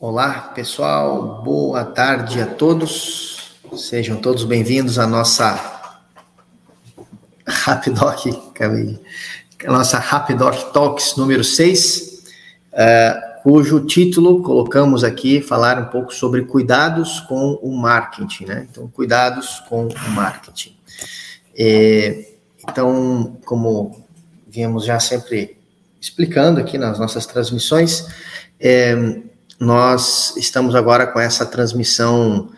Olá, pessoal. Boa tarde a todos. Sejam todos bem-vindos à nossa Rapidoc, a nossa Rapidoc Talks número 6, uh, é, cujo título colocamos aqui falar um pouco sobre cuidados com o marketing, né? Então, cuidados com o marketing. É, então, como viemos já sempre explicando aqui nas nossas transmissões, é, nós estamos agora com essa transmissão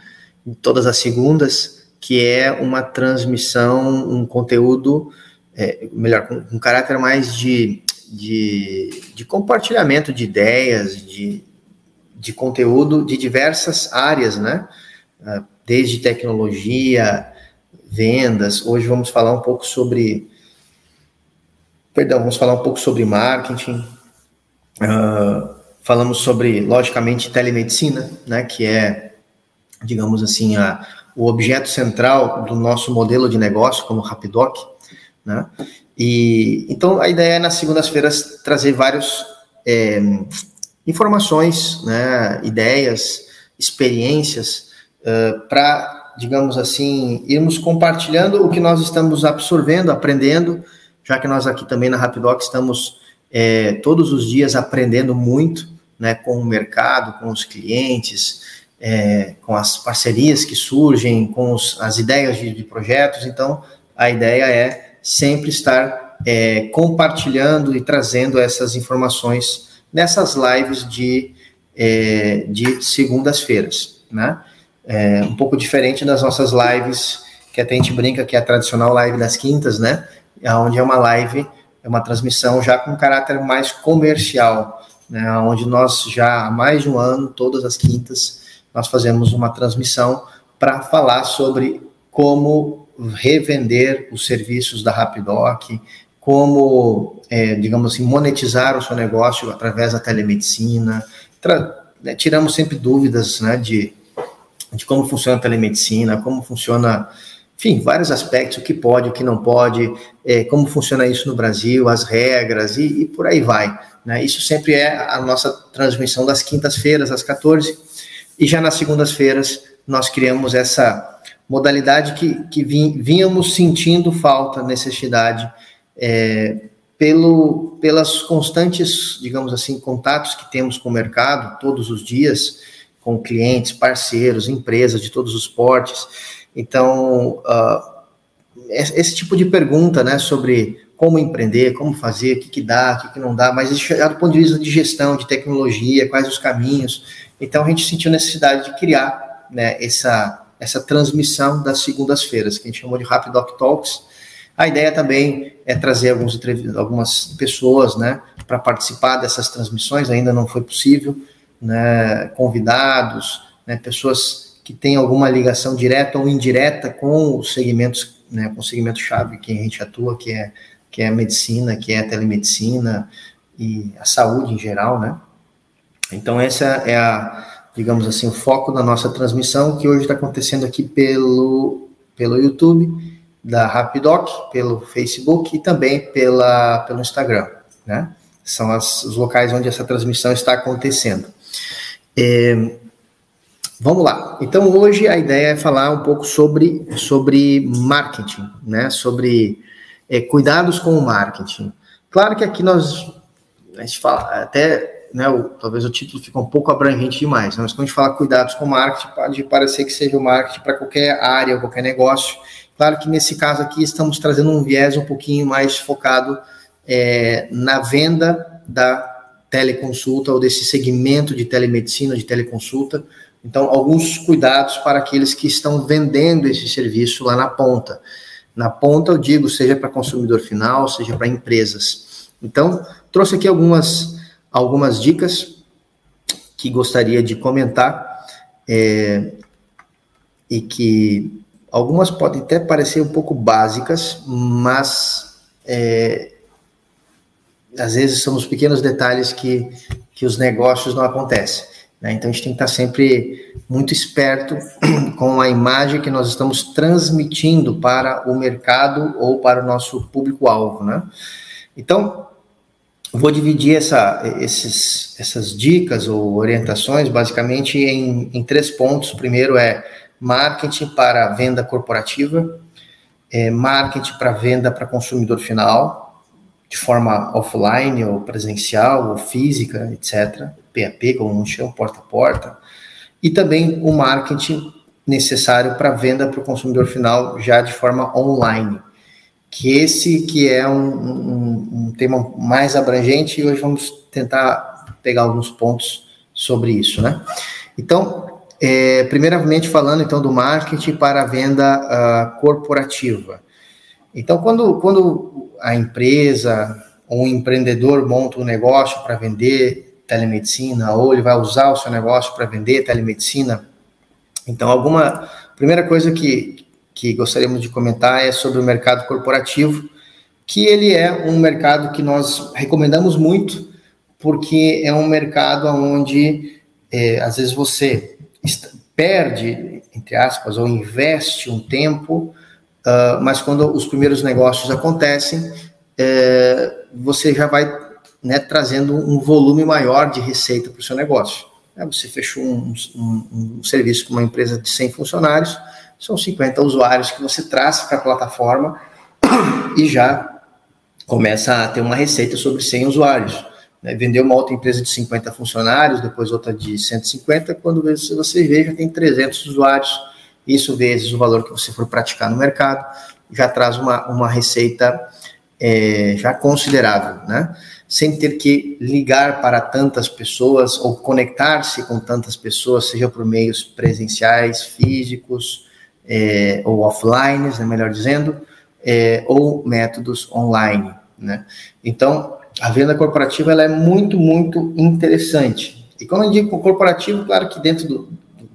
todas as segundas, que é uma transmissão, um conteúdo, é, melhor, com um caráter mais de, de, de compartilhamento de ideias, de, de conteúdo de diversas áreas, né? Ah, desde tecnologia, vendas. Hoje vamos falar um pouco sobre. Perdão, vamos falar um pouco sobre marketing. Uh, Falamos sobre, logicamente, telemedicina, né, que é, digamos assim, a, o objeto central do nosso modelo de negócio como Rapidoc, né? E então a ideia é nas segundas-feiras trazer vários é, informações, né, ideias, experiências uh, para, digamos assim, irmos compartilhando o que nós estamos absorvendo, aprendendo, já que nós aqui também na Rapidoc estamos é, todos os dias aprendendo muito né, com o mercado, com os clientes, é, com as parcerias que surgem, com os, as ideias de, de, projetos. Então, a ideia é sempre estar é, compartilhando e trazendo essas informações nessas lives de, é, de segundas-feiras, né? É, um pouco diferente das nossas lives, que até a gente brinca que é a tradicional live das quintas, né? Onde é uma live é uma transmissão já com caráter mais comercial, né, onde nós já há mais de um ano, todas as quintas, nós fazemos uma transmissão para falar sobre como revender os serviços da Rapidoc, como, é, digamos assim, monetizar o seu negócio através da telemedicina. Né, tiramos sempre dúvidas né, de, de como funciona a telemedicina, como funciona enfim, vários aspectos, o que pode, o que não pode, é, como funciona isso no Brasil, as regras e, e por aí vai. Né? Isso sempre é a nossa transmissão das quintas-feiras, às 14 e já nas segundas-feiras nós criamos essa modalidade que, que vínhamos sentindo falta, necessidade, é, pelo, pelas constantes, digamos assim, contatos que temos com o mercado todos os dias, com clientes, parceiros, empresas de todos os portes, então, uh, esse tipo de pergunta, né, sobre como empreender, como fazer, o que, que dá, o que, que não dá, mas isso é do ponto de vista de gestão, de tecnologia, quais os caminhos. Então, a gente sentiu necessidade de criar né, essa, essa transmissão das segundas-feiras, que a gente chamou de Rapid Doc Talks. A ideia também é trazer alguns, algumas pessoas né, para participar dessas transmissões, ainda não foi possível, né, convidados, né, pessoas que tem alguma ligação direta ou indireta com os segmentos, né, com o segmento chave que a gente atua, que é que é a medicina, que é a telemedicina e a saúde em geral, né? Então essa é a, digamos assim, o foco da nossa transmissão que hoje está acontecendo aqui pelo pelo YouTube da Rapidoc, pelo Facebook e também pela pelo Instagram, né? São as, os locais onde essa transmissão está acontecendo. É, Vamos lá. Então hoje a ideia é falar um pouco sobre, sobre marketing, né? Sobre é, cuidados com o marketing. Claro que aqui nós a gente fala até, né? O, talvez o título fique um pouco abrangente demais, né? mas quando a gente fala cuidados com o marketing pode parecer que seja o marketing para qualquer área, qualquer negócio. Claro que nesse caso aqui estamos trazendo um viés um pouquinho mais focado é, na venda da teleconsulta ou desse segmento de telemedicina, de teleconsulta então, alguns cuidados para aqueles que estão vendendo esse serviço lá na ponta. Na ponta, eu digo, seja para consumidor final, seja para empresas. Então, trouxe aqui algumas, algumas dicas que gostaria de comentar é, e que algumas podem até parecer um pouco básicas, mas é, às vezes são os pequenos detalhes que, que os negócios não acontecem. Né? Então a gente tem que estar sempre muito esperto com a imagem que nós estamos transmitindo para o mercado ou para o nosso público-alvo. Né? Então, vou dividir essa, esses, essas dicas ou orientações basicamente em, em três pontos. Primeiro é marketing para venda corporativa, é, marketing para venda para consumidor final, de forma offline ou presencial ou física, etc. PAP, como não chama, porta a porta. E também o marketing necessário para venda para o consumidor final já de forma online que esse que é um, um, um, tema mais abrangente e hoje vamos tentar pegar alguns pontos sobre isso, né? Então, é, primeiramente falando então do marketing para a venda uh, corporativa. Então, quando, quando a empresa ou um empreendedor monta um negócio para vender telemedicina ou ele vai usar o seu negócio para vender telemedicina, então alguma primeira coisa que, que gostaríamos de comentar é sobre o mercado corporativo, que ele é um mercado que nós recomendamos muito, porque é um mercado onde é, às vezes você perde, entre aspas, ou investe um tempo, uh, mas quando os primeiros negócios acontecem, é, você já vai né, trazendo um volume maior de receita para o seu negócio. É, você fechou um, um, um serviço com uma empresa de 100 funcionários, são 50 usuários que você traz para a plataforma e já começa a ter uma receita sobre 100 usuários. Né? Vendeu uma outra empresa de 50 funcionários, depois outra de 150, quando você vê, já tem 300 usuários, isso vezes o valor que você for praticar no mercado, já traz uma, uma receita é, já considerável, né? Sem ter que ligar para tantas pessoas ou conectar-se com tantas pessoas, seja por meios presenciais, físicos, é, ou offline, né, melhor dizendo, é, ou métodos online. Né? Então, a venda corporativa ela é muito, muito interessante. E quando eu digo corporativo, claro que dentro do,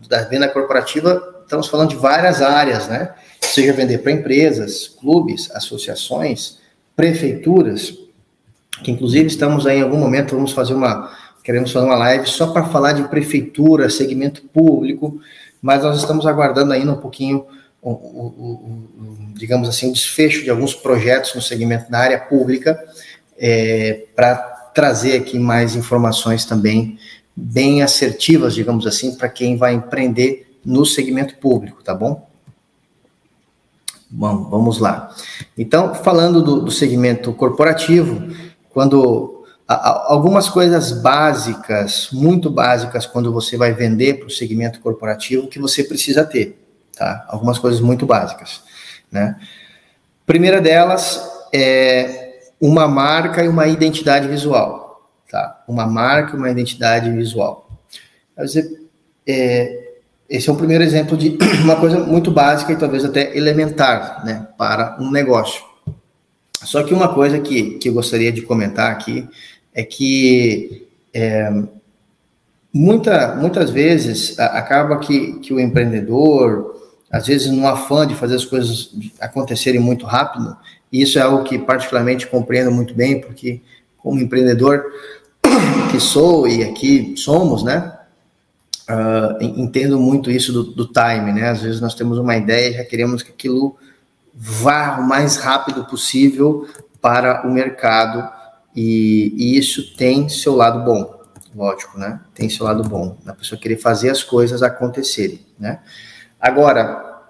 da venda corporativa estamos falando de várias áreas, né? Seja vender para empresas, clubes, associações, prefeituras, que inclusive estamos aí em algum momento, vamos fazer uma, queremos fazer uma live só para falar de prefeitura, segmento público, mas nós estamos aguardando ainda um pouquinho, o, o, o, digamos assim, o desfecho de alguns projetos no segmento da área pública, é, para trazer aqui mais informações também bem assertivas, digamos assim, para quem vai empreender no segmento público, tá bom? Bom, vamos lá. Então, falando do, do segmento corporativo, quando algumas coisas básicas, muito básicas, quando você vai vender para o segmento corporativo, que você precisa ter, tá? Algumas coisas muito básicas, né? Primeira delas é uma marca e uma identidade visual, tá? Uma marca e uma identidade visual. é, esse é o primeiro exemplo de uma coisa muito básica e talvez até elementar, né, para um negócio. Só que uma coisa que, que eu gostaria de comentar aqui é que é, muita, muitas vezes acaba que, que o empreendedor, às vezes no afã de fazer as coisas acontecerem muito rápido, e isso é algo que particularmente compreendo muito bem, porque como empreendedor que sou e aqui somos, né, uh, entendo muito isso do, do time, né, às vezes nós temos uma ideia e já queremos que aquilo vá o mais rápido possível para o mercado, e, e, isso tem seu lado bom, lógico, né? Tem seu lado bom, da pessoa querer fazer as coisas acontecerem, né? Agora,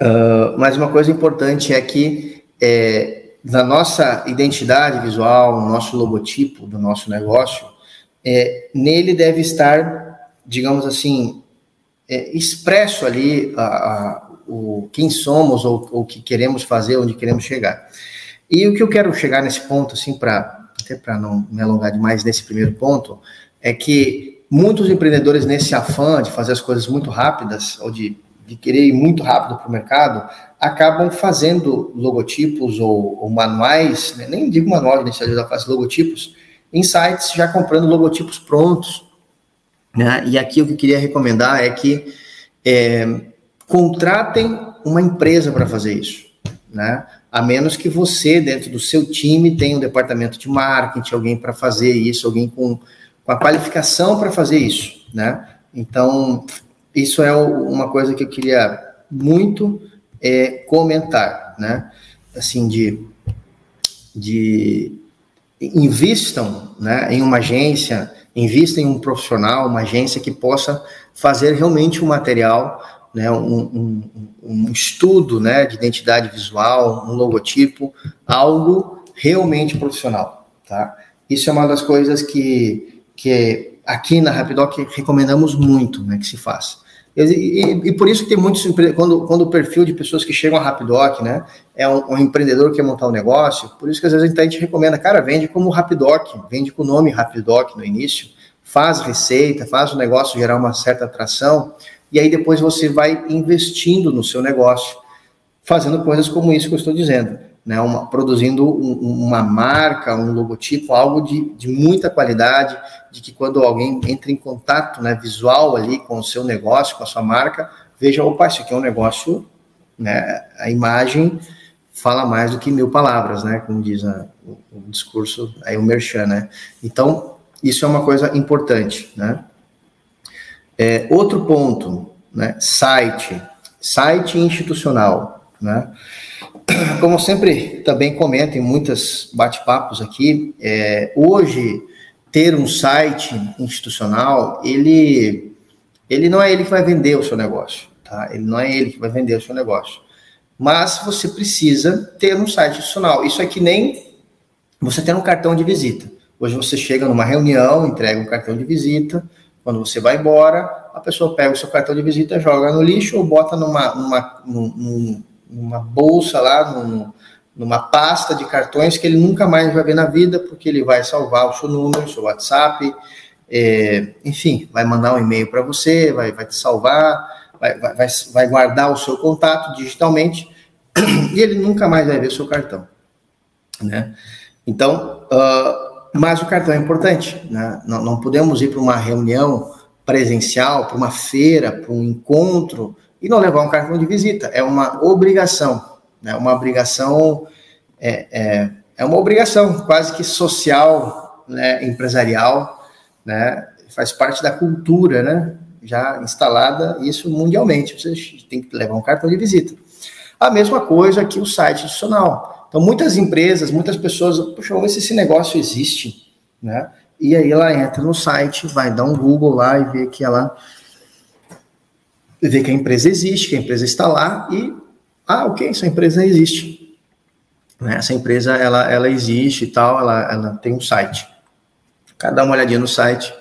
uh, mais uma coisa importante é que é, na nossa identidade visual, no nosso logotipo do nosso negócio, é, nele deve estar, digamos assim, é, expresso ali a, a, o quem somos ou o que queremos fazer, onde queremos chegar. E o que eu quero chegar nesse ponto, assim, para até para não me alongar demais nesse primeiro ponto, é que muitos empreendedores, nesse afã de fazer as coisas muito rápidas, ou de, de querer ir muito rápido para o mercado, acabam fazendo logotipos ou, ou manuais, né? nem digo manual, nem se ajuda a fazer logotipos, em sites já comprando logotipos prontos. Né? E aqui o que eu queria recomendar é que é, contratem uma empresa para fazer isso. Né? a menos que você, dentro do seu time, tenha um departamento de marketing, alguém para fazer isso, alguém com, com a qualificação para fazer isso, né? Então, isso é uma coisa que eu queria muito é, comentar, né? Assim, de, de né, em uma agência, invistam em um profissional, uma agência que possa fazer realmente um material, né, um, um, um estudo né, de identidade visual, um logotipo, algo realmente profissional. Tá? Isso é uma das coisas que, que aqui na Rapidoc recomendamos muito né, que se faça. E, e, e, por isso que tem muitos quando, quando o perfil de pessoas que chegam a Rapidoc, né, é um, um, empreendedor que quer montar um negócio, por isso que às vezes a gente, a gente recomenda, cara, vende como Rapidoc, vende com o nome Rapidoc no início, faz receita, faz o negócio gerar uma certa atração, e aí depois você vai investindo no seu negócio, fazendo coisas como isso que eu estou dizendo né, uma, produzindo um, uma marca, um logotipo, algo de, de muita qualidade, de que quando alguém entra em contato né, visual ali com o seu negócio, com a sua marca, veja, opa, isso aqui é um negócio, né, a imagem fala mais do que mil palavras, né, como diz a, o, o, discurso, aí o Merchan, né, então, isso é uma coisa importante, né. É, outro ponto, né, site, site institucional, né, como sempre também comento em muitos bate-papos aqui, é, hoje ter um site institucional, ele, ele não é ele que vai vender o seu negócio, tá? Ele não é ele que vai vender o seu negócio. Mas você precisa ter um site institucional. Isso é que nem você ter um cartão de visita. Hoje você chega numa reunião, entrega um cartão de visita, quando você vai embora, a pessoa pega o seu cartão de visita, joga no lixo ou bota numa, numa, num, numa bolsa lá, num, numa pasta de cartões que ele nunca mais vai ver na vida, porque ele vai salvar o seu número, o seu WhatsApp, é, enfim, vai mandar um e-mail para você, vai, vai te salvar, vai, vai, vai guardar o seu contato digitalmente, e ele nunca mais vai ver seu cartão. Né? Então, uh, mas o cartão é importante, né? não, não podemos ir para uma reunião presencial, para uma feira, para um encontro, e não levar um cartão de visita. É uma obrigação, né? Uma obrigação é, é, é uma obrigação quase que social, né? Empresarial, né? Faz parte da cultura, né? Já instalada isso mundialmente. Você tem que levar um cartão de visita. A mesma coisa que o site institucional. Então, muitas empresas, muitas pessoas, puxa, vamos ver se esse negócio existe, né? E aí ela entra no site, vai dar um Google lá e vê que ela ver que a empresa existe, que a empresa está lá e, ah, ok, essa empresa existe. Né? Essa empresa, ela, ela existe e tal, ela, ela tem um site. Cada uma olhadinha no site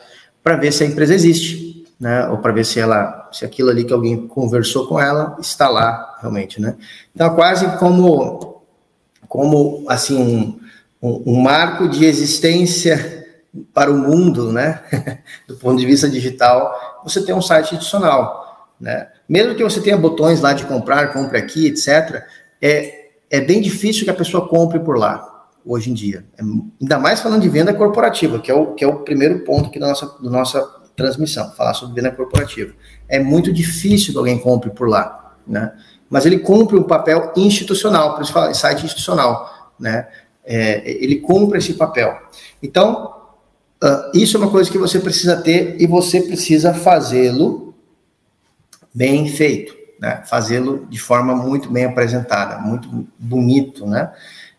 para ver se a empresa existe, né? Ou para ver se ela, se aquilo ali que alguém conversou com ela está lá realmente, né? Então, quase como, como assim, um, um, um marco de existência para o mundo, né? Do ponto de vista digital, você tem um site institucional. Né? Mesmo que você tenha botões lá de comprar, compre aqui, etc., é, é bem difícil que a pessoa compre por lá, hoje em dia. É, ainda mais falando de venda corporativa, que é o, que é o primeiro ponto aqui da nossa, da nossa transmissão, falar sobre venda corporativa. É muito difícil que alguém compre por lá, né? Mas ele cumpre um papel institucional, por isso fala site institucional, né? É, ele cumpre esse papel. Então, uh, isso é uma coisa que você precisa ter e você precisa fazê-lo bem feito, né? Fazê-lo de forma muito bem apresentada, muito bonito, né?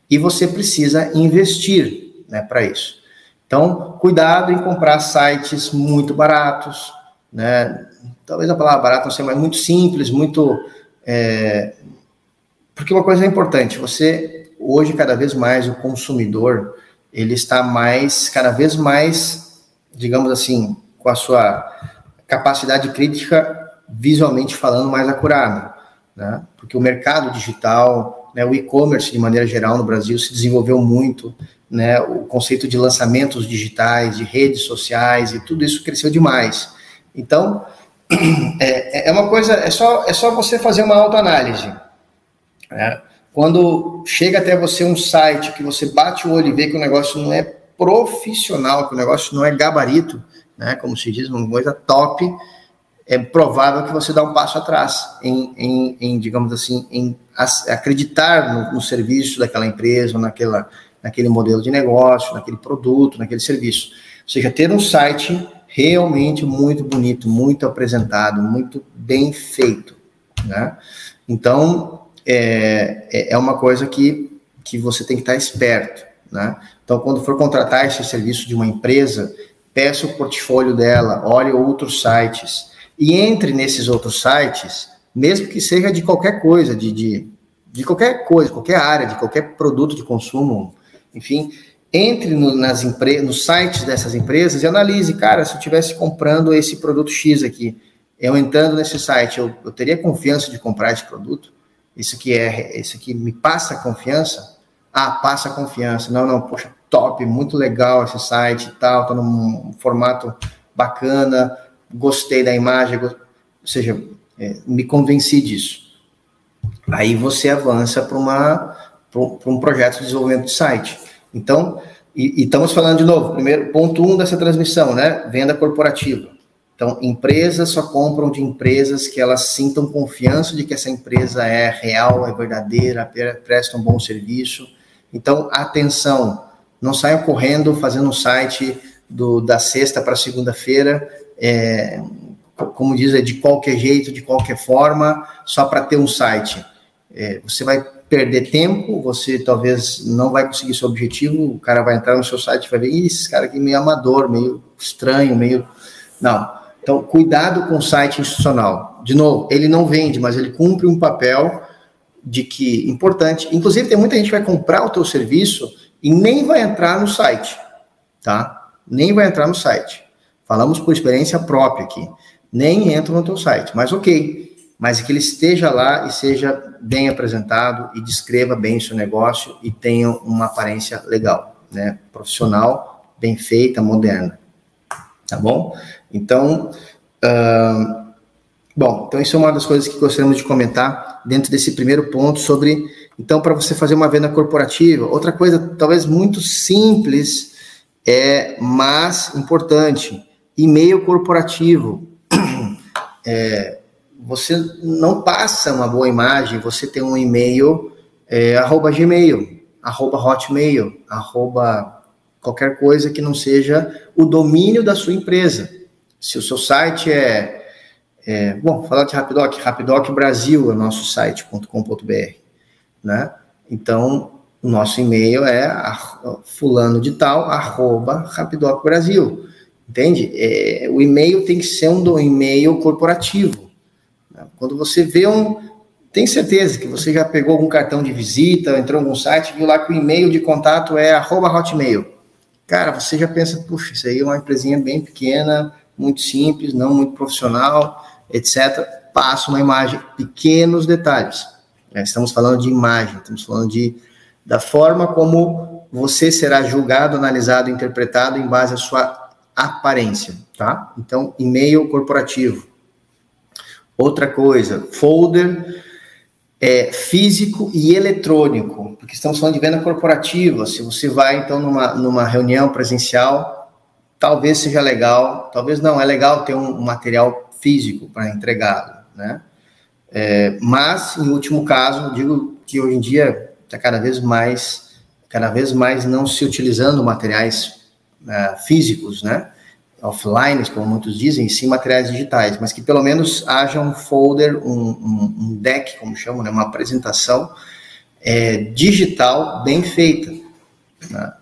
E você precisa investir, né, para isso. Então, cuidado em comprar sites muito baratos, né? Talvez a palavra barato não seja, mas muito simples, muito é... porque uma coisa é importante, você hoje cada vez mais o consumidor ele está mais, cada vez mais, digamos assim, com a sua capacidade crítica visualmente falando, mais acurada, né? Porque o mercado digital, né, o e-commerce de maneira geral no Brasil se desenvolveu muito, né? O conceito de lançamentos digitais, de redes sociais e tudo isso cresceu demais. Então, é, é uma coisa, é só, é só você fazer uma autoanálise. Né? Quando chega até você um site que você bate o olho e vê que o negócio não é profissional, que o negócio não é gabarito, né? Como se diz, uma coisa top, é provável que você dá um passo atrás em, em, em digamos assim, em acreditar no, no, serviço daquela empresa, naquela, naquele modelo de negócio, naquele produto, naquele serviço. Ou seja, ter um site realmente muito bonito, muito apresentado, muito bem feito, né? Então, é, é, é uma coisa que, que você tem que estar esperto, né? Então, quando for contratar esse serviço de uma empresa, peça o portfólio dela, olhe outros sites e entre nesses outros sites, mesmo que seja de qualquer coisa, de, de, de qualquer coisa, qualquer área, de qualquer produto de consumo, enfim, entre no, nas nos sites dessas empresas e analise, cara, se eu estivesse comprando esse produto X aqui, eu entrando nesse site, eu, eu teria confiança de comprar esse produto? Isso que é, isso aqui me passa confiança? Ah, passa confiança. Não, não, poxa, top, muito legal esse site e tal, tá num formato bacana, gostei da imagem, ou seja, é, me convenci disso. Aí você avança para uma para um projeto de desenvolvimento de site. Então, e, e, estamos falando de novo, primeiro ponto um dessa transmissão, né? Venda corporativa. Então, empresas só compram de empresas que elas sintam confiança de que essa empresa é real, é verdadeira, presta um bom serviço. Então, atenção, não saiam correndo fazendo um site do, da sexta para segunda-feira, é, como diz, é de qualquer jeito, de qualquer forma, só para ter um site. É, você vai perder tempo, você talvez não vai conseguir seu objetivo, o cara vai entrar no seu site e vai ver, esse cara aqui é meio amador, meio estranho, meio... Não, então, cuidado com o site institucional. De novo, ele não vende, mas ele cumpre um papel de que importante. Inclusive, tem muita gente que vai comprar o teu serviço e nem vai entrar no site, tá? Nem vai entrar no site. Falamos por experiência própria aqui. Nem entra no teu site, mas ok. Mas que ele esteja lá e seja bem apresentado e descreva bem o seu negócio e tenha uma aparência legal, né? Profissional, bem feita, moderna. Tá bom? Então, uh, bom, então isso é uma das coisas que gostaríamos de comentar dentro desse primeiro ponto sobre, então, para você fazer uma venda corporativa. Outra coisa, talvez muito simples, é, mas importante, e-mail corporativo. É, você não passa uma boa imagem, você tem um e-mail é, arroba gmail, arroba hotmail, arroba qualquer coisa que não seja o domínio da sua empresa. Se o seu site é, é bom, falar de Rapidoc, Rapidoc Brasil é o nosso site.com.br, né? Então, o nosso e-mail é fulano de tal, arroba Rapidoc Brasil, entende? É, o e-mail tem que ser um e-mail corporativo. Né? Quando você vê um, tem certeza que você já pegou algum cartão de visita, entrou em algum site, viu lá que o e-mail de contato é arroba hotmail. Cara, você já pensa, puxa, isso aí é uma empresinha bem pequena, muito simples, não muito profissional, etc. Passa uma imagem, pequenos detalhes. É, estamos falando de imagem, estamos falando de, da forma como você será julgado, analisado, interpretado em base à sua aparência, tá? Então, e-mail corporativo. Outra coisa, folder é, físico e eletrônico, porque estamos falando de venda corporativa. Se você vai, então, numa, numa reunião presencial, talvez seja legal, talvez não, é legal ter um, material físico para entregá-lo, né? É, mas, em último caso, digo que hoje em dia está cada vez mais, cada vez mais não se utilizando materiais uh, físicos, né? Offline, como muitos dizem, sim materiais digitais, mas que pelo menos haja um folder, um, um, um deck, como chamam, né? uma apresentação é, digital bem feita. Né?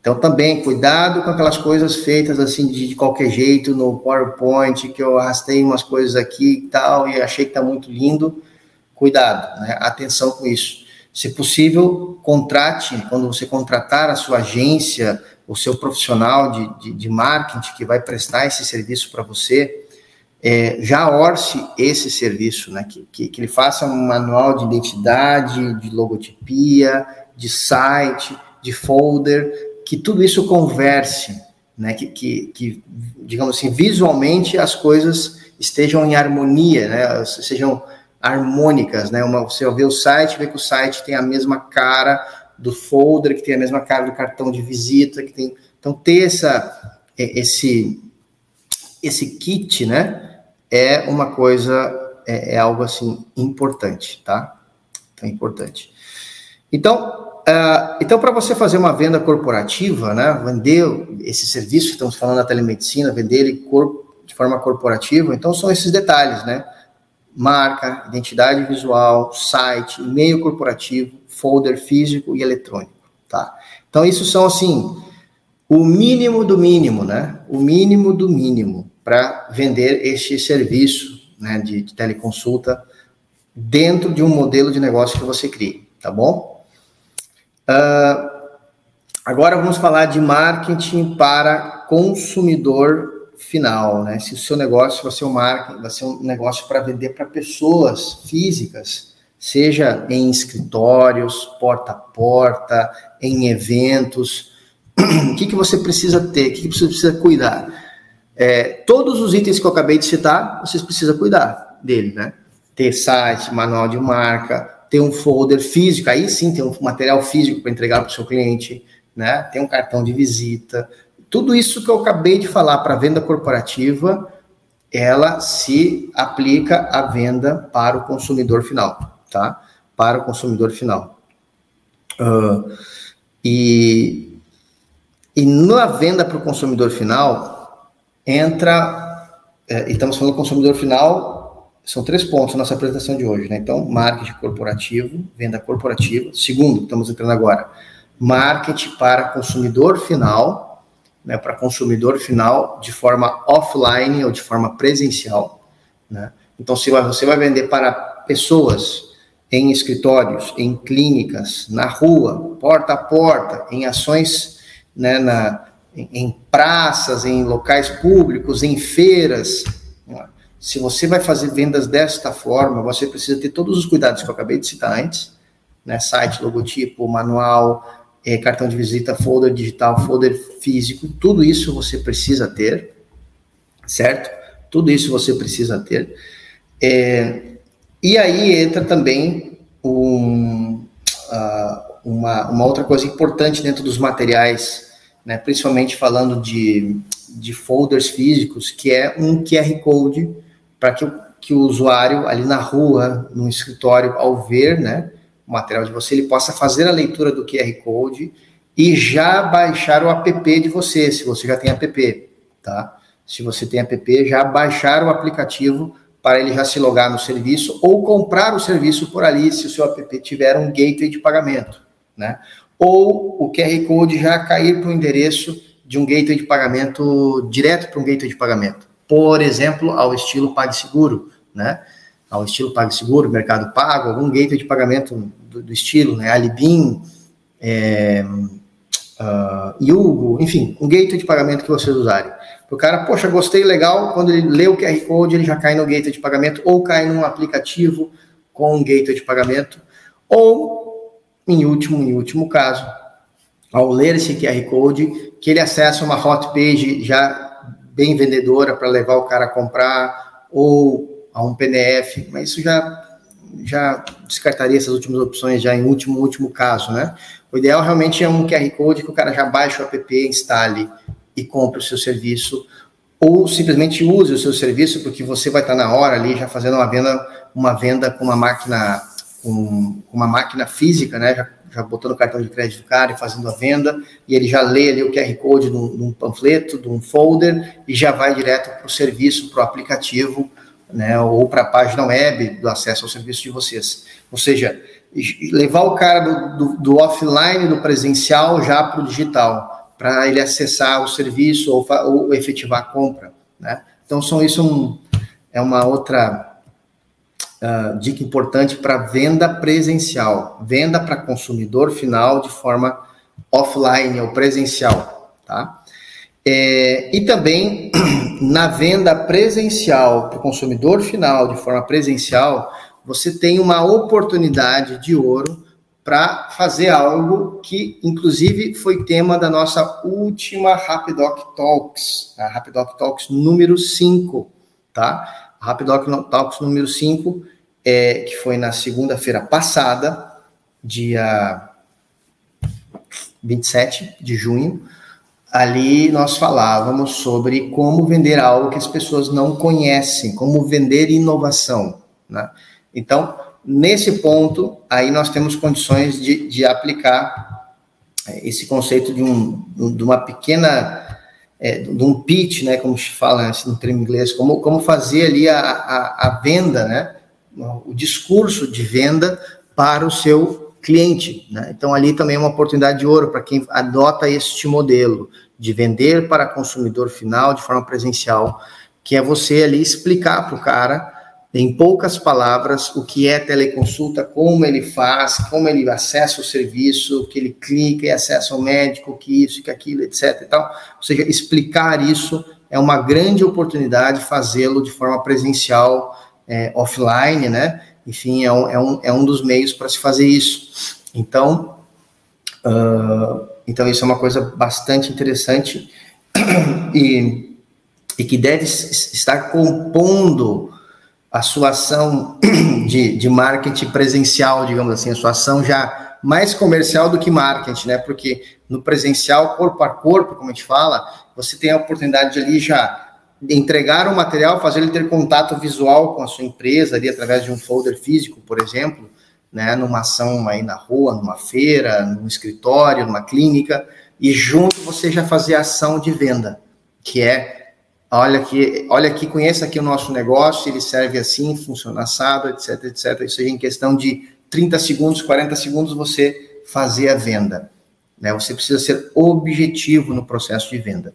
Então, também, cuidado com aquelas coisas feitas assim de, de, qualquer jeito no PowerPoint, que eu arrastei umas coisas aqui e tal, e achei que está muito lindo. Cuidado, né? atenção com isso. Se possível, contrate, quando você contratar a sua agência, o seu profissional de, de, de marketing que vai prestar esse serviço para você, é, já orce esse serviço, né? Que, que, que ele faça um manual de identidade, de logotipia, de site, de folder, que tudo isso converse, né? Que, que, que, digamos assim, visualmente as coisas estejam em harmonia, né? Sejam harmônicas, né? Uma, você vê o site, vê que o site tem a mesma cara do folder, que tem a mesma cara do cartão de visita, que tem. Então, ter essa, esse, esse kit, né? É uma coisa, é, é algo assim importante, tá? É importante. Então, Uh, então, para você fazer uma venda corporativa, né, vender esse serviço que estamos falando da telemedicina, vender ele de forma corporativa, então são esses detalhes, né? Marca, identidade visual, site, e-mail corporativo, folder físico e eletrônico, tá? Então, isso são, assim, o mínimo do mínimo, né? O mínimo do mínimo para vender este serviço né, de, de teleconsulta dentro de um modelo de negócio que você crie, tá bom? Uh, agora vamos falar de marketing para consumidor final, né? Se o seu negócio vai ser um marketing, vai ser um negócio para vender para pessoas físicas, seja em escritórios, porta a porta, em eventos, o que, que você precisa ter, o que, que você precisa cuidar? É, todos os itens que eu acabei de citar, vocês precisam cuidar dele, né? Ter site, manual de marca, ter um folder físico, aí sim tem um material físico para entregar para o seu cliente, né? Tem um cartão de visita. Tudo isso que eu acabei de falar para venda corporativa, ela se aplica à venda para o consumidor final, tá? Para o consumidor final. Uh, e, e na venda para o consumidor final, entra, é, estamos falando do consumidor final, são três pontos na nossa apresentação de hoje, né? Então, marketing corporativo, venda corporativa. Segundo, estamos entrando agora, marketing para consumidor final, né? Para consumidor final de forma offline ou de forma presencial, né? Então, se você vai vender para pessoas em escritórios, em clínicas, na rua, porta a porta, em ações né, na, em, praças, em locais públicos, em feiras. Se você vai fazer vendas desta forma, você precisa ter todos os cuidados que eu acabei de citar antes, né, site, logotipo, manual, é, cartão de visita, folder digital, folder físico, tudo isso você precisa ter, certo? Tudo isso você precisa ter. É, e aí entra também um, uh, uma, uma outra coisa importante dentro dos materiais, né, principalmente falando de, de folders físicos, que é um QR Code para que, que o usuário ali na rua, no escritório, ao ver né, o material de você, ele possa fazer a leitura do QR Code e já baixar o app de você, se você já tem app, tá? Se você tem app, já baixar o aplicativo para ele já se logar no serviço ou comprar o serviço por ali, se o seu app tiver um gateway de pagamento, né? Ou o QR Code já cair para o endereço de um gateway de pagamento direto para um gateway de pagamento. Por exemplo, ao estilo PagSeguro, né? Ao estilo PagSeguro, Mercado Pago, algum gateway de pagamento do, do estilo, né? Alibin, é, uh, Yugo, enfim, um gateway de pagamento que vocês usarem. O cara, poxa, gostei, legal. Quando ele lê o QR Code, ele já cai no gateway de pagamento ou cai num aplicativo com um gateway de pagamento. Ou, em último, em último caso, ao ler esse QR Code, que ele acessa uma hot page já bem vendedora para levar o cara a comprar ou a um PDF, mas isso já já descartaria essas últimas opções já em último último caso, né? O ideal realmente é um QR Code que o cara já baixe o app, instale e compre o seu serviço, ou simplesmente use o seu serviço, porque você vai estar na hora ali já fazendo uma venda, uma venda com uma máquina, com uma máquina física, né? Já, já botando o cartão de crédito do cara e fazendo a venda, e ele já lê ali o QR Code num, num panfleto, de um folder, e já vai direto para o serviço, para o aplicativo, né? Ou para a página web do acesso ao serviço de vocês. Ou seja, levar o cara do, do, do offline, do presencial, já para o digital para ele acessar o serviço ou, ou, efetivar a compra, né? Então, são isso um, é uma outra uh, dica importante para venda presencial, venda para consumidor final de forma offline ou presencial, tá? É, e também na venda presencial para o consumidor final de forma presencial, você tem uma oportunidade de ouro para fazer algo que, inclusive, foi tema da nossa última Rapidoc Talks, a Rapidoc Talks número 5, tá? A Rapidoc Talks número 5, é, que foi na segunda-feira passada, dia 27 de junho, ali nós falávamos sobre como vender algo que as pessoas não conhecem, como vender inovação, né? Então, Nesse ponto, aí nós temos condições de, de aplicar é, esse conceito de, um, de uma pequena, é, de um pitch, né, como se fala assim, no termo inglês, como, como fazer ali a, a, a venda, né, o discurso de venda para o seu cliente. Né? Então, ali também é uma oportunidade de ouro para quem adota este modelo de vender para consumidor final de forma presencial, que é você ali explicar para o cara, em poucas palavras, o que é teleconsulta, como ele faz, como ele acessa o serviço, que ele clica e acessa o médico, que isso, que aquilo, etc. E tal. Ou seja, explicar isso é uma grande oportunidade fazê-lo de forma presencial, é, offline, né? Enfim, é um, é um, é um dos meios para se fazer isso. Então, uh, então isso é uma coisa bastante interessante e, e que deve estar compondo a sua ação de, de marketing presencial, digamos assim, a sua ação já mais comercial do que marketing, né? Porque no presencial, corpo a corpo, como a gente fala, você tem a oportunidade de ali já entregar o material, fazer ele ter contato visual com a sua empresa ali através de um folder físico, por exemplo, né, numa ação aí na rua, numa feira, num escritório, numa clínica, e junto você já fazer a ação de venda, que é, olha aqui, olha aqui, conheça aqui o nosso negócio, ele serve assim, funciona assado, etc, etc. Isso aí em questão de 30 segundos, 40 segundos você fazer a venda. Né? Você precisa ser objetivo no processo de venda.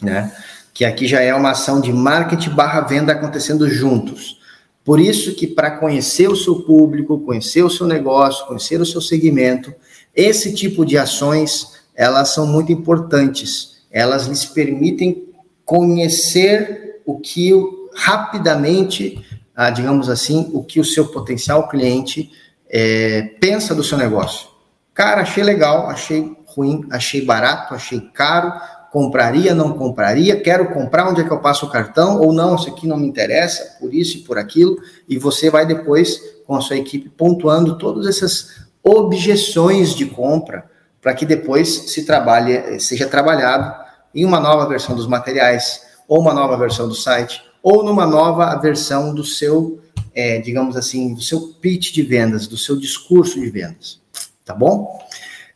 Né? Que aqui já é uma ação de marketing barra venda acontecendo juntos. Por isso que para conhecer o seu público, conhecer o seu negócio, conhecer o seu segmento, esse tipo de ações, elas são muito importantes. Elas lhes permitem conhecer o que rapidamente, ah, digamos assim, o que o seu potencial cliente é, pensa do seu negócio. Cara, achei legal, achei ruim, achei barato, achei caro, compraria, não compraria, quero comprar, onde é que eu passo o cartão, ou não, isso aqui não me interessa, por isso e por aquilo, e você vai depois, com a sua equipe, pontuando todas essas objeções de compra, para que depois se trabalhe, seja trabalhado em uma nova versão dos materiais, ou uma nova versão do site, ou numa nova versão do seu, é, digamos assim, do seu pitch de vendas, do seu discurso de vendas, tá bom?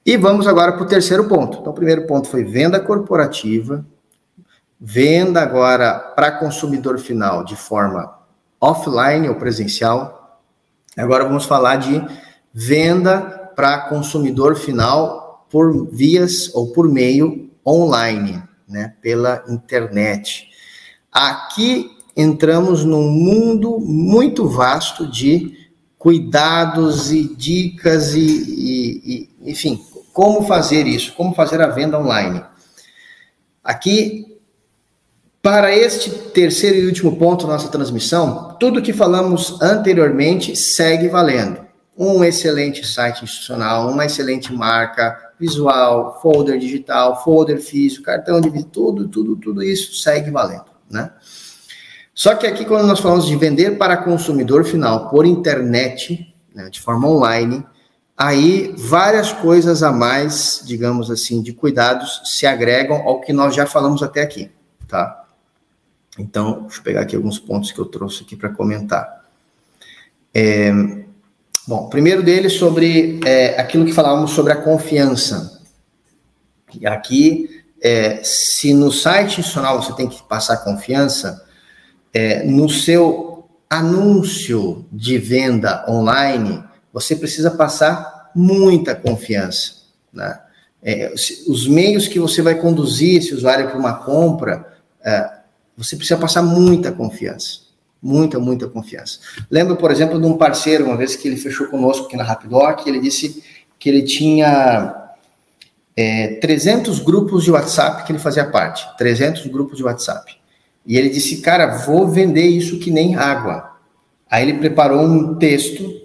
E vamos agora para o terceiro ponto. Então, o primeiro ponto foi venda corporativa, venda agora para consumidor final de forma offline ou presencial. Agora vamos falar de venda para consumidor final por vias ou por meio online, né, pela internet. Aqui entramos num mundo muito vasto de cuidados e dicas e, e, e enfim, como fazer isso? Como fazer a venda online? Aqui, para este terceiro e último ponto da nossa transmissão, tudo que falamos anteriormente segue valendo. Um excelente site institucional, uma excelente marca visual, folder digital, folder físico, cartão de visita, tudo, tudo, tudo isso segue valendo, né? Só que aqui, quando nós falamos de vender para consumidor final por internet, né, de forma online, Aí, várias coisas a mais, digamos assim, de cuidados se agregam ao que nós já falamos até aqui, tá? Então, deixa eu pegar aqui alguns pontos que eu trouxe aqui para comentar. É, bom, primeiro deles sobre é, aquilo que falávamos sobre a confiança. E aqui, é, se no site institucional você tem que passar confiança, é, no seu anúncio de venda online, você precisa passar muita confiança. Né? É, os meios que você vai conduzir esse usuário para uma compra, é, você precisa passar muita confiança. Muita, muita confiança. Lembro, por exemplo, de um parceiro, uma vez que ele fechou conosco aqui na Rapidoc, ele disse que ele tinha é, 300 grupos de WhatsApp que ele fazia parte. 300 grupos de WhatsApp. E ele disse, cara, vou vender isso que nem água. Aí ele preparou um texto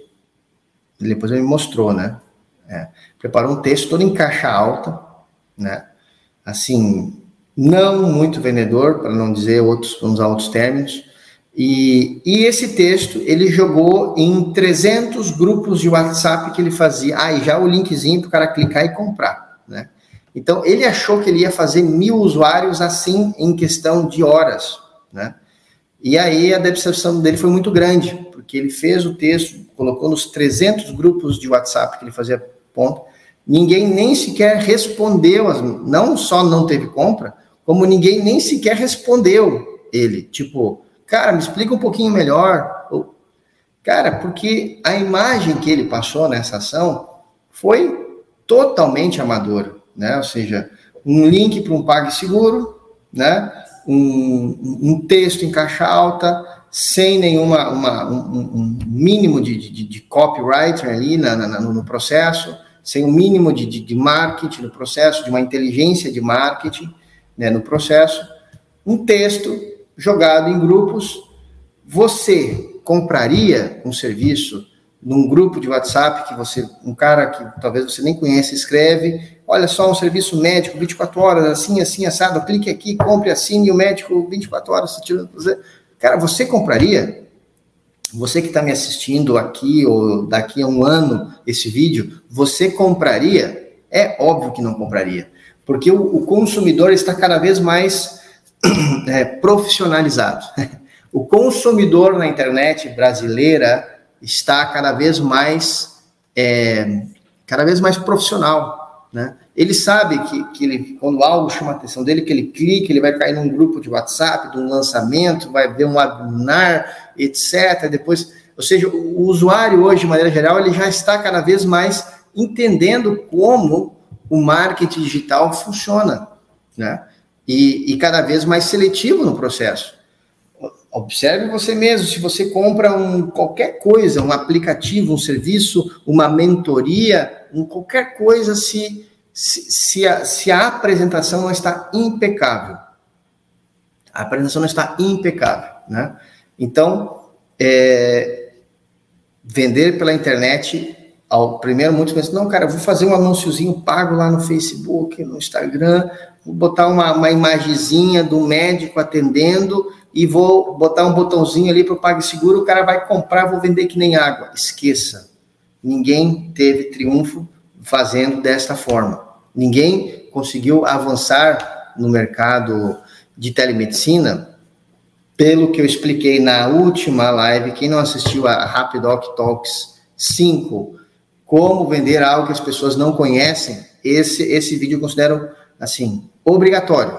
depois ele me mostrou, né? É, preparou um texto todo em caixa alta, né? Assim, não muito vendedor, para não dizer outros, vamos usar outros términos. E, e esse texto ele jogou em 300 grupos de WhatsApp que ele fazia. Ah, e já o linkzinho para o cara clicar e comprar, né? Então ele achou que ele ia fazer mil usuários assim em questão de horas, né? E aí a decepção dele foi muito grande, porque ele fez o texto, colocou nos 300 grupos de WhatsApp que ele fazia ponto, ninguém nem sequer respondeu, não só não teve compra, como ninguém nem sequer respondeu ele, tipo, cara, me explica um pouquinho melhor. Cara, porque a imagem que ele passou nessa ação foi totalmente amador, né? Ou seja, um link para um PagSeguro, né? Um, um, texto em caixa alta, sem nenhuma uma, um, um mínimo de, de, de, copyright ali na, na, no processo, sem um mínimo de, de, de, marketing no processo, de uma inteligência de marketing né, no processo, um texto jogado em grupos. Você compraria um serviço num grupo de WhatsApp que você, um cara que talvez você nem conhece, escreve, olha só, um serviço médico, 24 horas, assim, assim, assado, clique aqui, compre, assine, e o médico 24 horas, se tira, cara, você compraria? Você que está me assistindo aqui ou daqui a um ano esse vídeo, você compraria? É óbvio que não compraria, porque o, o consumidor está cada vez mais é, profissionalizado. O consumidor na internet brasileira está cada vez mais é, cada vez mais profissional, né? Ele sabe que, que ele, quando algo chama a atenção dele, que ele clica, ele vai cair num grupo de WhatsApp, de um lançamento, vai ver um webinar, etc. Depois, ou seja, o usuário hoje, de maneira geral, ele já está cada vez mais entendendo como o marketing digital funciona, né? E, e cada vez mais seletivo no processo. Observe você mesmo, se você compra um, qualquer coisa, um aplicativo, um serviço, uma mentoria, um, qualquer coisa, se, se, a, se a apresentação não está impecável. A apresentação não está impecável, né? Então, é, vender pela internet, ao primeiro muitos pensam, não, cara, vou fazer um anúnciozinho pago lá no Facebook, no Instagram, vou botar uma, uma imagenzinha do médico atendendo e vou botar um botãozinho ali para o PagSeguro, o cara vai comprar, vou vender que nem água. Esqueça. Ninguém teve triunfo fazendo desta forma. Ninguém conseguiu avançar no mercado de telemedicina, pelo que eu expliquei na última live, quem não assistiu a Rapidoc Talks 5, como vender algo que as pessoas não conhecem, esse, esse vídeo eu considero, assim, obrigatório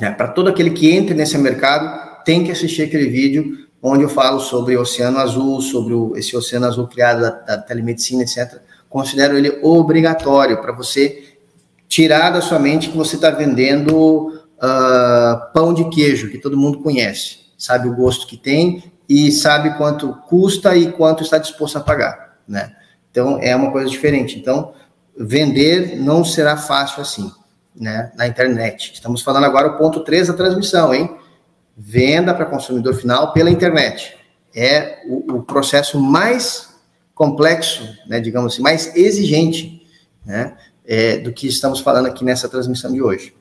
é, Para todo aquele que entre nesse mercado, tem que assistir aquele vídeo onde eu falo sobre o Oceano Azul, sobre o, esse Oceano Azul criado da, da telemedicina, etc. Considero ele obrigatório para você tirar da sua mente que você está vendendo uh, pão de queijo, que todo mundo conhece, sabe o gosto que tem e sabe quanto custa e quanto está disposto a pagar, né? Então é uma coisa diferente. Então vender não será fácil assim né, na internet. Estamos falando agora o ponto 3 da transmissão, hein? Venda para consumidor final pela internet. É o, o processo mais complexo, né, digamos assim, mais exigente, né, é, do que estamos falando aqui nessa transmissão de hoje.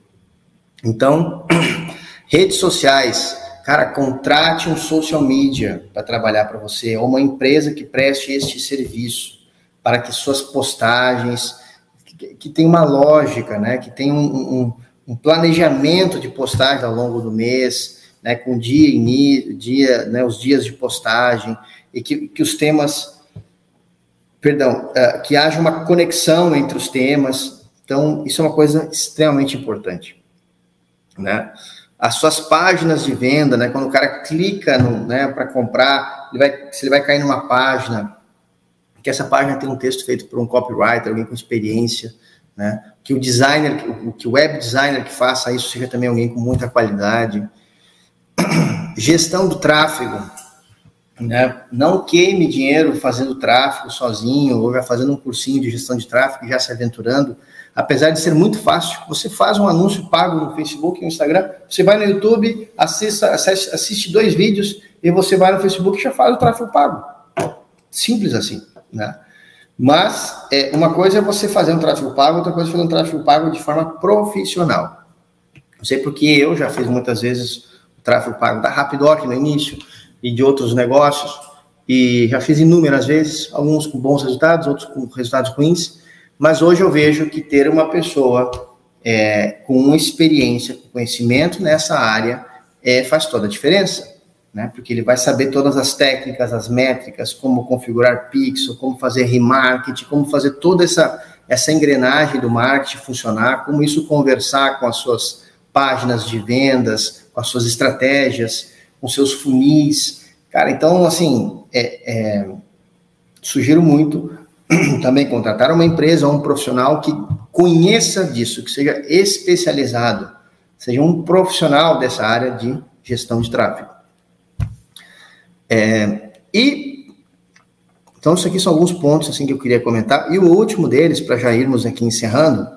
Então, redes sociais, cara, contrate um social media para trabalhar para você, ou uma empresa que preste este serviço para que suas postagens, que, que tem uma lógica, né? Que tem um, um, um, planejamento de postagem ao longo do mês, né? Com dia dia, né? Os dias de postagem e que, que os temas, perdão, uh, que haja uma conexão entre os temas. Então, isso é uma coisa extremamente importante, né? As suas páginas de venda, né? Quando o cara clica no, né, para comprar, ele vai, se ele vai cair numa página que essa página tem um texto feito por um copywriter, alguém com experiência, né? Que o designer, que o web designer que faça isso seja também alguém com muita qualidade. Gestão do tráfego, né? Não queime dinheiro fazendo tráfego sozinho ou já fazendo um cursinho de gestão de tráfego, já se aventurando. Apesar de ser muito fácil, você faz um anúncio pago no Facebook no Instagram, você vai no YouTube, assista, assiste, assiste dois vídeos e você vai no Facebook e já faz o tráfego pago. Simples assim. Né? Mas é, uma coisa é você fazer um tráfego pago, outra coisa é fazer um tráfego pago de forma profissional. Não sei porque eu já fiz muitas vezes o tráfego pago da Rapidoc no início e de outros negócios, e já fiz inúmeras vezes, alguns com bons resultados, outros com resultados ruins, mas hoje eu vejo que ter uma pessoa é, com experiência, com conhecimento nessa área, é, faz toda a diferença né? Porque ele vai saber todas as técnicas, as métricas, como configurar pixel, como fazer remarketing, como fazer toda essa essa engrenagem do marketing funcionar, como isso conversar com as suas páginas de vendas, com as suas estratégias, com seus funis. Cara, então, assim, é, é, sugiro muito também contratar uma empresa ou um profissional que conheça disso, que seja especializado, seja um profissional dessa área de gestão de tráfego. É, e então, isso aqui são alguns pontos assim que eu queria comentar. E o último deles, para já irmos aqui encerrando,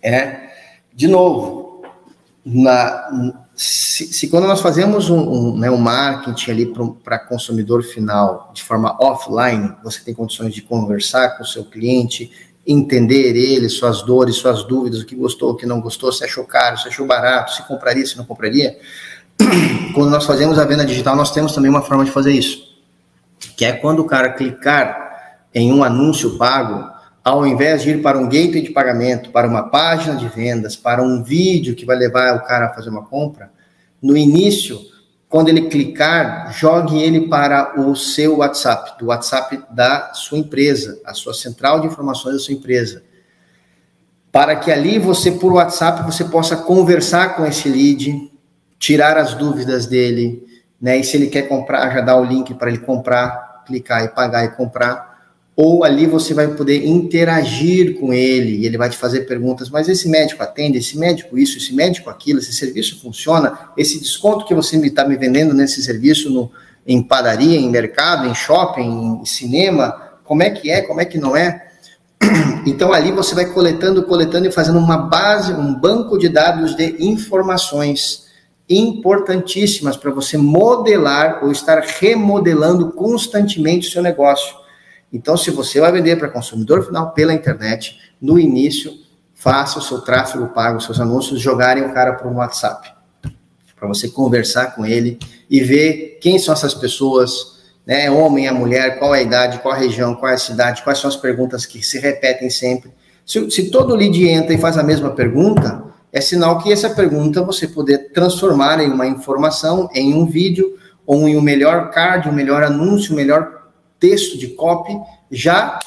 é, de novo, na, se, se quando nós fazemos um, um, né, um marketing ali para consumidor final de forma offline, você tem condições de conversar com o seu cliente, entender ele, suas dores, suas dúvidas, o que gostou, o que não gostou, se achou caro, se achou barato, se compraria, se não compraria. Quando nós fazemos a venda digital, nós temos também uma forma de fazer isso que é quando o cara clicar em um anúncio pago, ao invés de ir para um gateway de pagamento, para uma página de vendas, para um vídeo que vai levar o cara a fazer uma compra, no início, quando ele clicar, jogue ele para o seu WhatsApp, do WhatsApp da sua empresa, a sua central de informações da sua empresa. Para que ali você, por WhatsApp, você possa conversar com esse lead, tirar as dúvidas dele, né? E se ele quer comprar, já dá o link para ele comprar, clicar e pagar e comprar. Ou ali você vai poder interagir com ele e ele vai te fazer perguntas, mas esse médico atende, esse médico isso, esse médico aquilo, esse serviço funciona, esse desconto que você está me, vendendo nesse serviço no, em padaria, em mercado, em shopping, em cinema, como é que é, como é que não é? Então ali você vai coletando, coletando e fazendo uma base, um banco de dados de informações importantíssimas para você modelar ou estar remodelando constantemente o seu negócio. Então, se você vai vender para consumidor final pela internet, no início, faça o seu tráfego pago, os seus anúncios, jogarem o cara para um WhatsApp, para você conversar com ele e ver quem são essas pessoas, né? Homem, a mulher, qual é a idade, qual a região, qual é a cidade, quais são as perguntas que se repetem sempre. Se, se todo lead entra e faz a mesma pergunta, é sinal que essa pergunta você poder transformar em uma informação, em um vídeo, ou em um melhor card, um melhor anúncio, um melhor texto de copy, já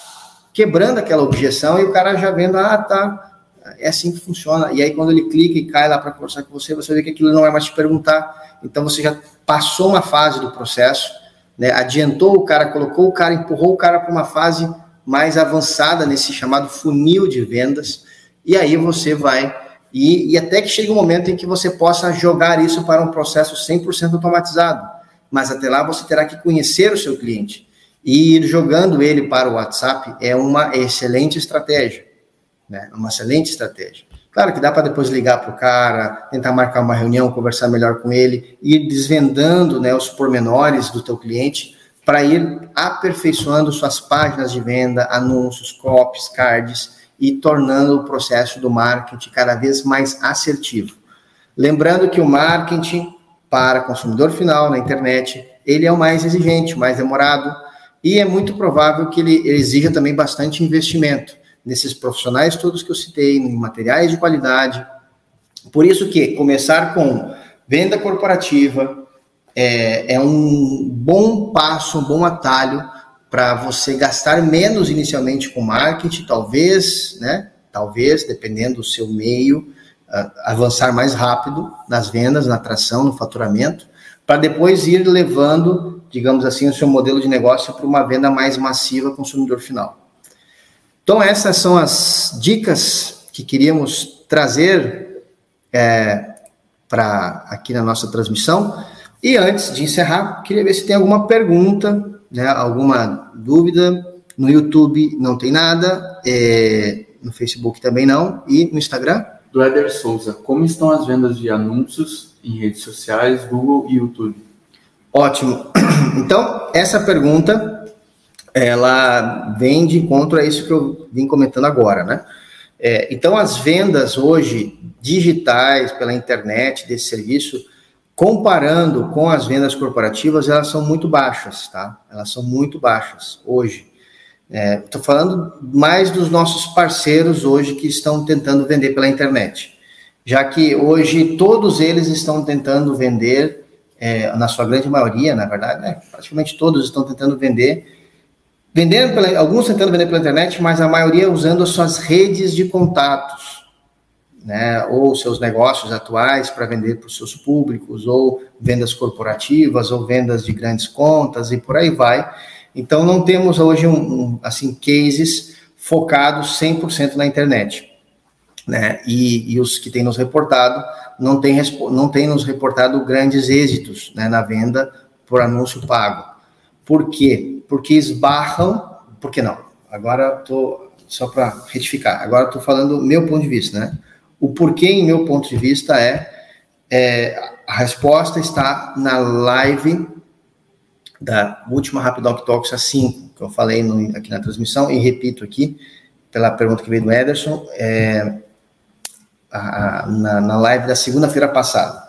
quebrando aquela objeção e o cara já vendo, ah, tá, é assim que funciona. E aí, quando ele clica e cai lá para conversar com você, você vê que aquilo não é mais te perguntar. Então, você já passou uma fase do processo, né, adiantou o cara, colocou o cara, empurrou o cara para uma fase mais avançada nesse chamado funil de vendas. E aí você vai e, e até que chegue um momento em que você possa jogar isso para um processo 100% automatizado. Mas até lá você terá que conhecer o seu cliente. E ir jogando ele para o WhatsApp é uma excelente estratégia. Né? Uma excelente estratégia. Claro que dá para depois ligar para o cara, tentar marcar uma reunião, conversar melhor com ele, ir desvendando né, os pormenores do teu cliente para ir aperfeiçoando suas páginas de venda, anúncios, copies, cards, e tornando o processo do marketing cada vez mais assertivo. Lembrando que o marketing para consumidor final na internet, ele é o mais exigente, o mais demorado, e é muito provável que ele exija também bastante investimento nesses profissionais todos que eu citei, em materiais de qualidade. Por isso que começar com venda corporativa é, é um bom passo, um bom atalho para você gastar menos inicialmente com marketing, talvez, né? Talvez, dependendo do seu meio, uh, avançar mais rápido nas vendas, na atração, no faturamento, para depois ir levando, digamos assim, o seu modelo de negócio para uma venda mais massiva consumidor final. Então, essas são as dicas que queríamos trazer é, para aqui na nossa transmissão. E antes de encerrar, queria ver se tem alguma pergunta né, alguma dúvida, no YouTube não tem nada, é, no Facebook também não, e no Instagram? Do Eder Souza, como estão as vendas de anúncios em redes sociais, Google e YouTube? Ótimo. Então, essa pergunta, ela vem de encontro a isso que eu vim comentando agora, né? É, então, as vendas hoje digitais pela internet desse serviço, Comparando com as vendas corporativas, elas são muito baixas, tá? Elas são muito baixas hoje. Estou é, falando mais dos nossos parceiros hoje que estão tentando vender pela internet, já que hoje todos eles estão tentando vender, é, na sua grande maioria, na verdade, né, praticamente todos estão tentando vender, vendendo pela, alguns tentando vender pela internet, mas a maioria usando as suas redes de contatos né, ou seus negócios atuais para vender para os seus públicos, ou vendas corporativas, ou vendas de grandes contas e por aí vai. Então, não temos hoje, um, um assim, cases focados 100% na internet. Né? E, e, os que têm nos reportado não têm, não têm nos reportado grandes êxitos né, na venda por anúncio pago. Por quê? Porque esbarram. Por que não? Agora estou só para retificar. Agora estou falando meu ponto de vista, né? O porquê, em meu ponto de vista, é, é a resposta está na live da última Rapidoc Talks a 5, que eu falei no, aqui na transmissão, e repito aqui, pela pergunta que veio do Ederson, é, a, na, na live da segunda-feira passada,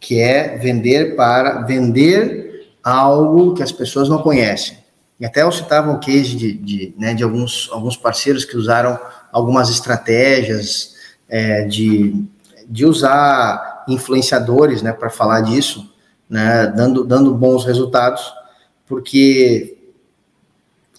que é vender para vender algo que as pessoas não conhecem. E até eu citava um case de, de, né, de alguns, alguns parceiros que usaram algumas estratégias é, de, de usar influenciadores né, para falar disso, né, dando, dando bons resultados, porque,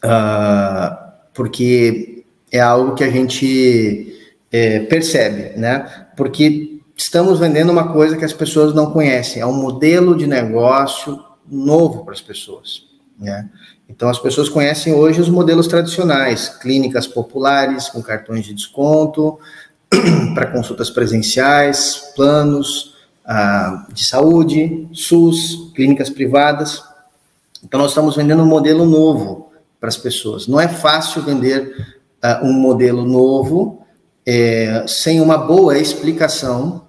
uh, porque é algo que a gente é, percebe, né? Porque estamos vendendo uma coisa que as pessoas não conhecem, é um modelo de negócio novo para as pessoas, né? Então, as pessoas conhecem hoje os modelos tradicionais, clínicas populares com cartões de desconto, para consultas presenciais, planos ah, de saúde, SUS, clínicas privadas. Então, nós estamos vendendo um modelo novo para as pessoas. Não é fácil vender ah, um modelo novo é, sem uma boa explicação,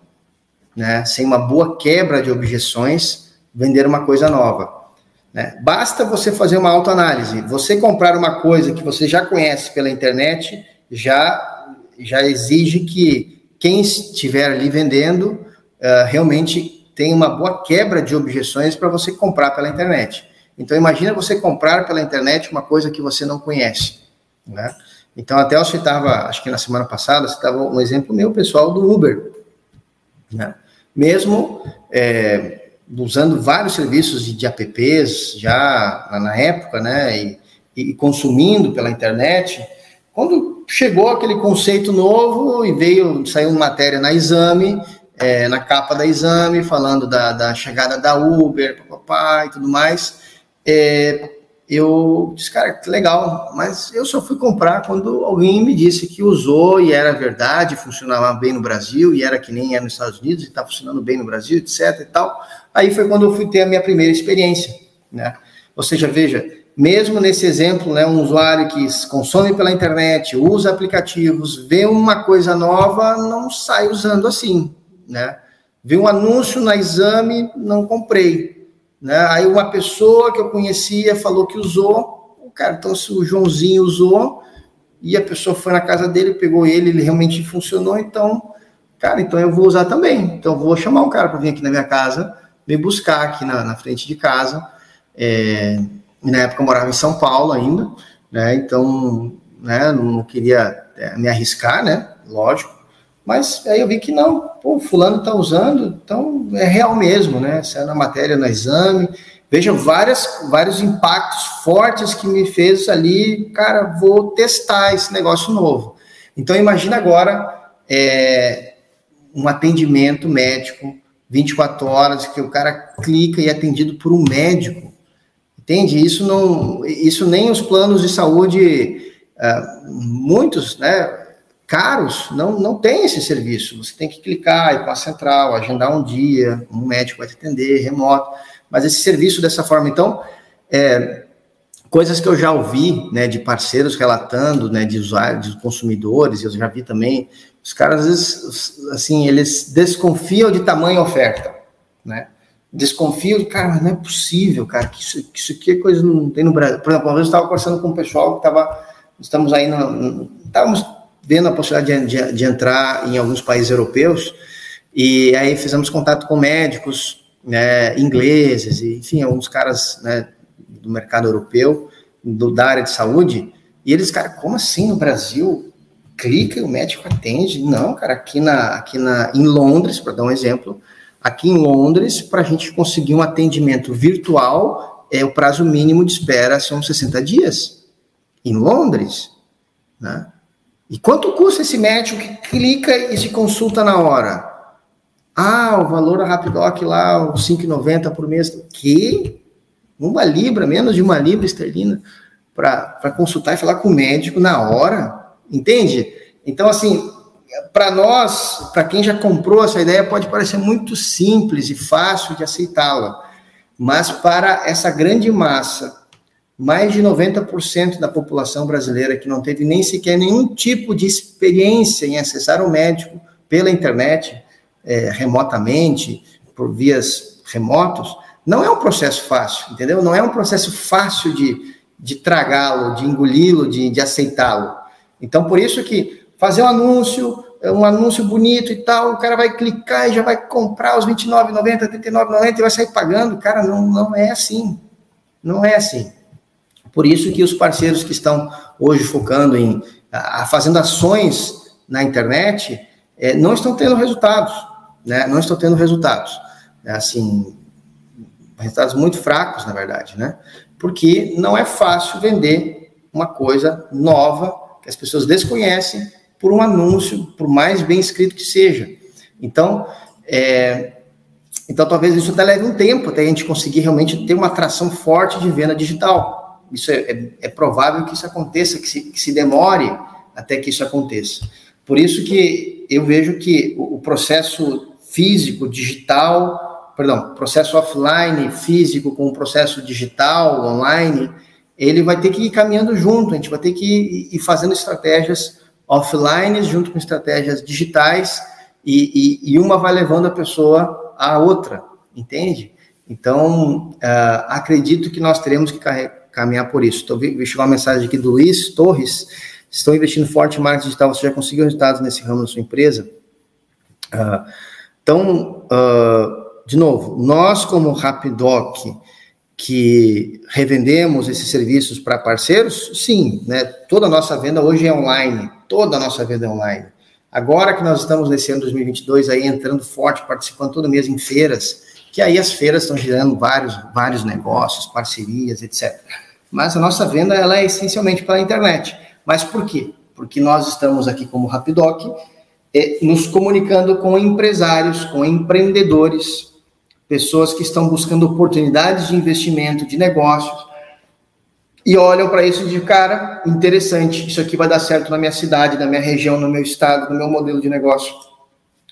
né, sem uma boa quebra de objeções, vender uma coisa nova. Né? Basta você fazer uma autoanálise. Você comprar uma coisa que você já conhece pela internet já, já exige que quem estiver ali vendendo uh, realmente tenha uma boa quebra de objeções para você comprar pela internet. Então, imagina você comprar pela internet uma coisa que você não conhece. Né? Então, até eu citava, acho que na semana passada, citava um exemplo meu pessoal do Uber. Né? Mesmo é, usando vários serviços de, de apps já na época, né, e, e, consumindo pela internet, quando chegou aquele conceito novo e veio, saiu uma matéria na Exame, é, na capa da Exame, falando da, da chegada da Uber, papai e tudo mais, é, eu disse, cara, que legal, mas eu só fui comprar quando alguém me disse que usou e era verdade, funcionava bem no Brasil, e era que nem era nos Estados Unidos, e está funcionando bem no Brasil, etc e tal. Aí foi quando eu fui ter a minha primeira experiência, né? Ou seja, veja, mesmo nesse exemplo, né, um usuário que consome pela internet, usa aplicativos, vê uma coisa nova, não sai usando assim, né? Vê um anúncio na exame, não comprei, né? Aí uma pessoa que eu conhecia falou que usou, o cara, então se o Joãozinho usou, e a pessoa foi na casa dele, pegou ele, ele realmente funcionou, então, cara, então eu vou usar também. Então eu vou chamar um cara para vir aqui na minha casa, me buscar aqui na, na frente de casa. É, na época eu morava em São Paulo ainda, né? Então, né, não queria é, me arriscar, né? Lógico. Mas aí eu vi que não, pô, fulano está usando, então é real mesmo, né? Saiu na matéria no exame. Veja várias, vários impactos fortes que me fez ali, cara, vou testar esse negócio novo. Então imagina agora é, um atendimento médico 24 horas que o cara clica e é atendido por um médico. Entende? Isso não, isso nem os planos de saúde, uh, muitos, né? Caros não, não tem esse serviço. Você tem que clicar, ir para a central, agendar um dia, um médico vai te atender, remoto. Mas esse serviço dessa forma, então, é, coisas que eu já ouvi, né, de parceiros relatando, né, de usuários, de consumidores, eu já vi também, os caras, às vezes, assim, eles desconfiam de tamanho oferta, né, desconfiam, de, cara, não é possível, cara, que isso, que isso aqui é coisa não tem no Brasil. Por exemplo, uma vez eu estava conversando com um pessoal que estava, estamos aí, no, estávamos vendo a possibilidade de, de, de, entrar em alguns países europeus, e aí fizemos contato com médicos né, ingleses, e, enfim, alguns caras né, do mercado europeu, do, da área de saúde, e eles, cara, como assim no Brasil? Clica e o médico atende? Não, cara, aqui, na, aqui na, em Londres, para dar um exemplo, aqui em Londres, para a gente conseguir um atendimento virtual, é o prazo mínimo de espera são 60 dias. Em Londres, né? E quanto custa esse médico que clica e se consulta na hora? Ah, o valor da Rapidoc lá, os 5,90 por mês. Que? uma libra, menos de uma libra esterlina, para consultar e falar com o médico na hora, entende? Então, assim, para nós, para quem já comprou essa ideia, pode parecer muito simples e fácil de aceitá-la, mas para essa grande massa, mais de 90% da população brasileira que não teve nem sequer nenhum tipo de experiência em acessar o médico pela internet, é, remotamente, por vias remotos, não é um processo fácil, entendeu? Não é um processo fácil de, de tragá-lo, de engoli-lo, de, de aceitá-lo. Então, por isso que fazer um anúncio, um anúncio bonito e tal, o cara vai clicar e já vai comprar os R$29,90, R$39,90 e vai sair pagando. Cara, não, não é assim. Não é assim. Por isso que os parceiros que estão hoje focando em a, fazendo ações na internet é, não estão tendo resultados, né? Não estão tendo resultados. É, assim, resultados muito fracos, na verdade, né? Porque não é fácil vender uma coisa nova que as pessoas desconhecem por um anúncio, por mais bem escrito que seja. Então, é, então talvez isso até leve um tempo até a gente conseguir realmente ter uma atração forte de venda digital. Isso é, é, é provável que isso aconteça, que se, que se, demore até que isso aconteça. Por isso que eu vejo que o, o processo físico, digital, perdão, processo offline, físico, com o processo digital, online, ele vai ter que ir caminhando junto, a gente vai ter que ir fazendo estratégias offline junto com estratégias digitais e, e, e uma vai levando a pessoa à outra, entende? Então, uh, acredito que nós teremos que caminhar por isso. Estou vendo chegou uma mensagem aqui do Luiz Torres. Estão investindo forte em marketing digital. Você já conseguiu resultados nesse ramo da sua empresa? Uh, então, uh, de novo, nós como Rapidoc, que revendemos esses serviços para parceiros, sim, né? Toda a nossa venda hoje é online, toda a nossa venda é online. Agora que nós estamos nesse ano 2022 aí entrando forte, participando todo mês em feiras, que aí as feiras estão gerando vários, vários negócios, parcerias, etc. Mas a nossa venda ela é essencialmente pela internet. Mas por quê? Porque nós estamos aqui como Rapidoc, eh, nos comunicando com empresários, com empreendedores, pessoas que estão buscando oportunidades de investimento, de negócios, e olham para isso de cara, interessante, isso aqui vai dar certo na minha cidade, na minha região, no meu estado, no meu modelo de negócio.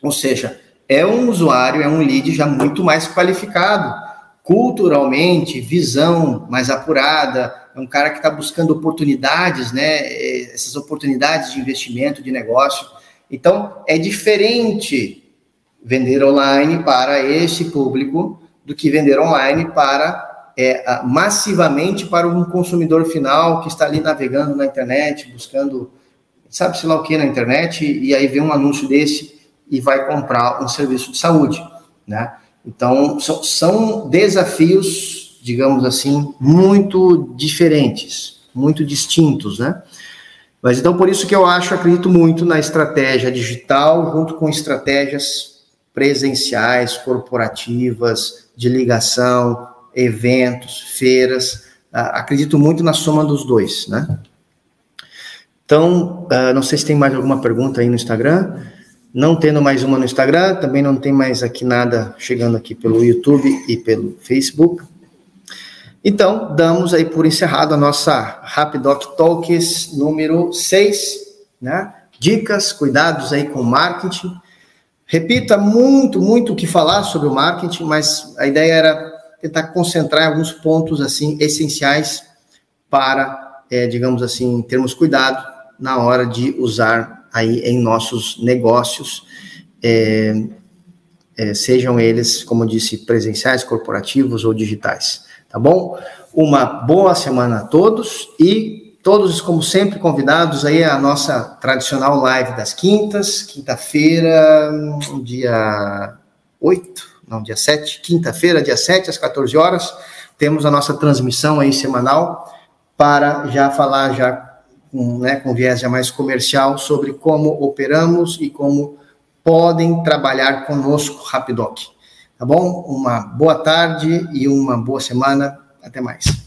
Ou seja, é um usuário, é um lead já muito mais qualificado, culturalmente, visão mais apurada, é um cara que está buscando oportunidades, né? Essas oportunidades de investimento, de negócio. Então, é diferente vender online para esse público do que vender online para é, massivamente para um consumidor final que está ali navegando na internet, buscando sabe-se lá o que na internet, e aí vê um anúncio desse e vai comprar um serviço de saúde, né? Então, são, são desafios, digamos assim, muito diferentes, muito distintos, né? Mas então, por isso que eu acho, acredito muito na estratégia digital junto com estratégias presenciais, corporativas, de ligação, eventos, feiras. Ah, acredito muito na soma dos dois, né? Então, ah, não sei se tem mais alguma pergunta aí no Instagram. Não tendo mais uma no Instagram, também não tem mais aqui nada chegando aqui pelo YouTube e pelo Facebook. Então, damos aí por encerrado a nossa Rapidoc Talks número 6, né? Dicas, cuidados aí com marketing. Repita muito, muito o que falar sobre o marketing, mas a ideia era tentar concentrar alguns pontos assim essenciais para, é, digamos assim, termos cuidado na hora de usar aí em nossos negócios, é, é, sejam eles, como disse, presenciais, corporativos ou digitais. Tá bom? Uma boa semana a todos e Todos, como sempre, convidados aí à nossa tradicional live das quintas, quinta-feira, dia 8, não, dia 7, quinta-feira, dia 7, às 14 horas, temos a nossa transmissão aí semanal para já falar já com, né, com viés já mais comercial sobre como operamos e como podem trabalhar conosco Rapidoc. Tá bom? Uma boa tarde e uma boa semana. Até mais.